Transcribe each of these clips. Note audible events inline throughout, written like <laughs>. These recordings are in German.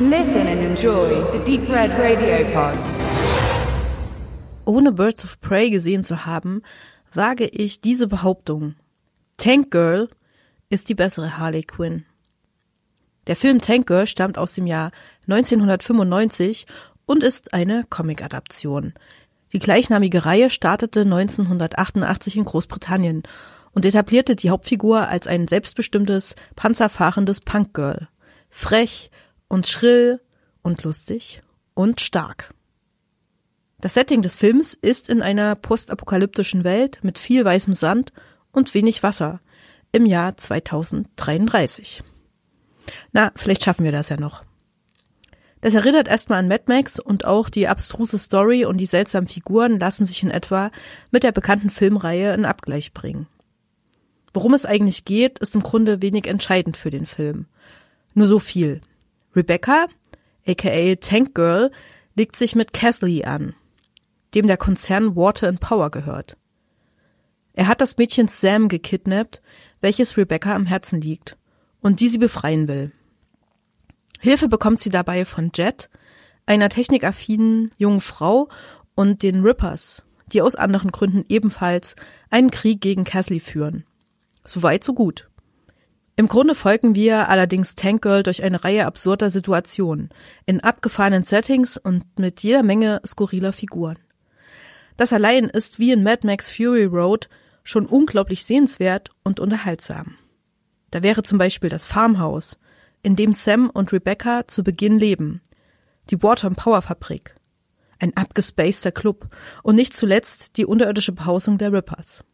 Listen and enjoy the Deep Red Radio Pod. Ohne Birds of Prey gesehen zu haben, wage ich diese Behauptung. Tank Girl ist die bessere Harley Quinn. Der Film Tank Girl stammt aus dem Jahr 1995 und ist eine Comic-Adaption. Die gleichnamige Reihe startete 1988 in Großbritannien und etablierte die Hauptfigur als ein selbstbestimmtes, panzerfahrendes Punkgirl. Frech und schrill und lustig und stark. Das Setting des Films ist in einer postapokalyptischen Welt mit viel weißem Sand und wenig Wasser im Jahr 2033. Na, vielleicht schaffen wir das ja noch. Das erinnert erstmal an Mad Max und auch die abstruse Story und die seltsamen Figuren lassen sich in etwa mit der bekannten Filmreihe in Abgleich bringen. Worum es eigentlich geht, ist im Grunde wenig entscheidend für den Film. Nur so viel. Rebecca, aka Tank Girl, legt sich mit Casley an, dem der Konzern Water and Power gehört. Er hat das Mädchen Sam gekidnappt, welches Rebecca am Herzen liegt und die sie befreien will. Hilfe bekommt sie dabei von Jet, einer technikaffinen jungen Frau und den Rippers, die aus anderen Gründen ebenfalls einen Krieg gegen Casley führen. Soweit so gut. Im Grunde folgen wir allerdings Tank Girl durch eine Reihe absurder Situationen, in abgefahrenen Settings und mit jeder Menge skurriler Figuren. Das allein ist wie in Mad Max Fury Road schon unglaublich sehenswert und unterhaltsam. Da wäre zum Beispiel das Farmhaus, in dem Sam und Rebecca zu Beginn leben, die Water and Power Fabrik, ein abgespaceter Club und nicht zuletzt die unterirdische Behausung der Rippers.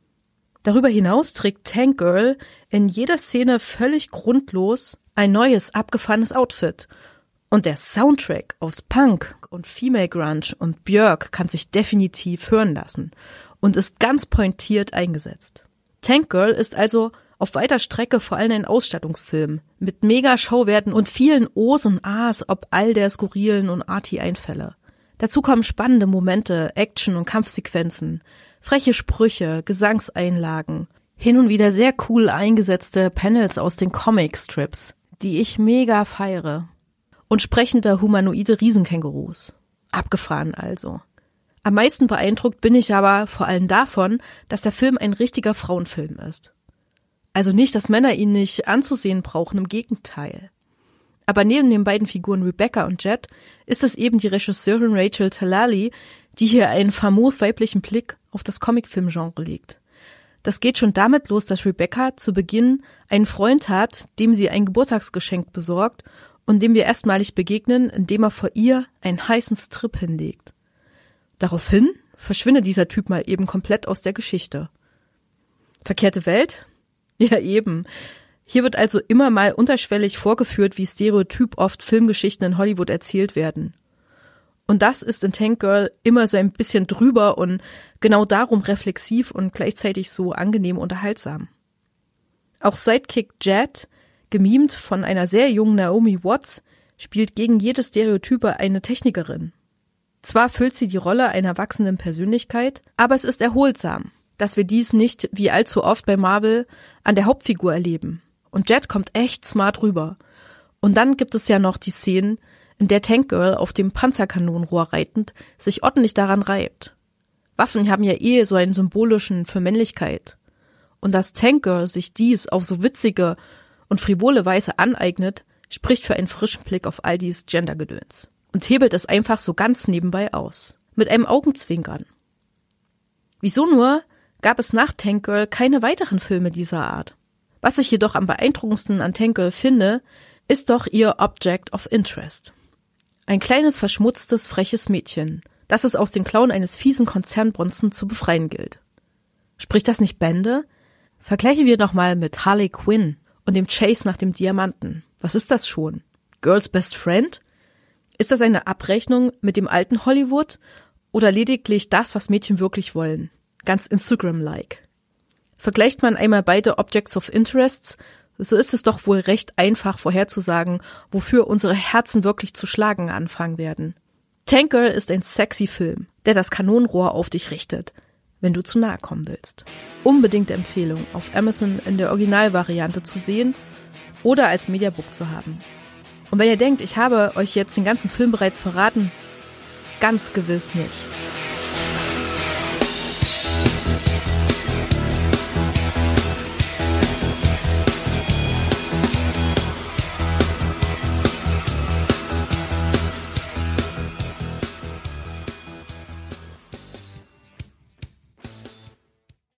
Darüber hinaus trägt Tank Girl in jeder Szene völlig grundlos ein neues, abgefahrenes Outfit. Und der Soundtrack aus Punk und Female Grunge und Björk kann sich definitiv hören lassen und ist ganz pointiert eingesetzt. Tank Girl ist also auf weiter Strecke vor allem ein Ausstattungsfilm mit mega Schauwerten und vielen O's und A's ob all der skurrilen und arty Einfälle. Dazu kommen spannende Momente, Action und Kampfsequenzen, freche Sprüche, Gesangseinlagen, hin und wieder sehr cool eingesetzte Panels aus den Comic-Strips, die ich mega feiere. Und sprechende humanoide Riesenkängurus. Abgefahren also. Am meisten beeindruckt bin ich aber vor allem davon, dass der Film ein richtiger Frauenfilm ist. Also nicht, dass Männer ihn nicht anzusehen brauchen, im Gegenteil. Aber neben den beiden Figuren Rebecca und Jet ist es eben die Regisseurin Rachel Talali, die hier einen famos weiblichen Blick auf das Comicfilmgenre legt. Das geht schon damit los, dass Rebecca zu Beginn einen Freund hat, dem sie ein Geburtstagsgeschenk besorgt und dem wir erstmalig begegnen, indem er vor ihr einen heißen Strip hinlegt. Daraufhin verschwindet dieser Typ mal eben komplett aus der Geschichte. Verkehrte Welt? <laughs> Ja, eben. Hier wird also immer mal unterschwellig vorgeführt, wie stereotyp oft Filmgeschichten in Hollywood erzählt werden. Und das ist in Tank Girl immer so ein bisschen drüber und genau darum reflexiv und gleichzeitig so angenehm unterhaltsam. Auch Sidekick Jet, gemimt von einer sehr jungen Naomi Watts, spielt gegen jede Stereotype eine Technikerin. Zwar füllt sie die Rolle einer wachsenden Persönlichkeit, aber es ist erholsam, dass wir dies nicht wie allzu oft bei Marvel an der Hauptfigur erleben. Und Jet kommt echt smart rüber. Und dann gibt es ja noch die Szenen, in der Tank Girl auf dem Panzerkanonenrohr reitend sich ordentlich daran reibt. Waffen haben ja eh so einen symbolischen für Männlichkeit. Und dass Tank Girl sich dies auf so witzige und frivole Weise aneignet, spricht für einen frischen Blick auf all dies Gendergedöns. Und hebelt es einfach so ganz nebenbei aus. Mit einem Augenzwinkern. Wieso nur gab es nach Tank Girl keine weiteren Filme dieser Art. Was ich jedoch am beeindruckendsten an Tank Girl finde, ist doch ihr Object of Interest. Ein kleines, verschmutztes, freches Mädchen, das es aus den Klauen eines fiesen Konzernbronzen zu befreien gilt. Spricht das nicht Bände? Vergleichen wir nochmal mit Harley Quinn und dem Chase nach dem Diamanten. Was ist das schon? Girls Best Friend? Ist das eine Abrechnung mit dem alten Hollywood oder lediglich das, was Mädchen wirklich wollen? ganz Instagram-like. Vergleicht man einmal beide Objects of Interests, so ist es doch wohl recht einfach vorherzusagen, wofür unsere Herzen wirklich zu schlagen anfangen werden. Tank Girl ist ein sexy Film, der das Kanonenrohr auf dich richtet, wenn du zu nahe kommen willst. Unbedingte Empfehlung, auf Amazon in der Originalvariante zu sehen oder als Mediabook zu haben. Und wenn ihr denkt, ich habe euch jetzt den ganzen Film bereits verraten, ganz gewiss nicht.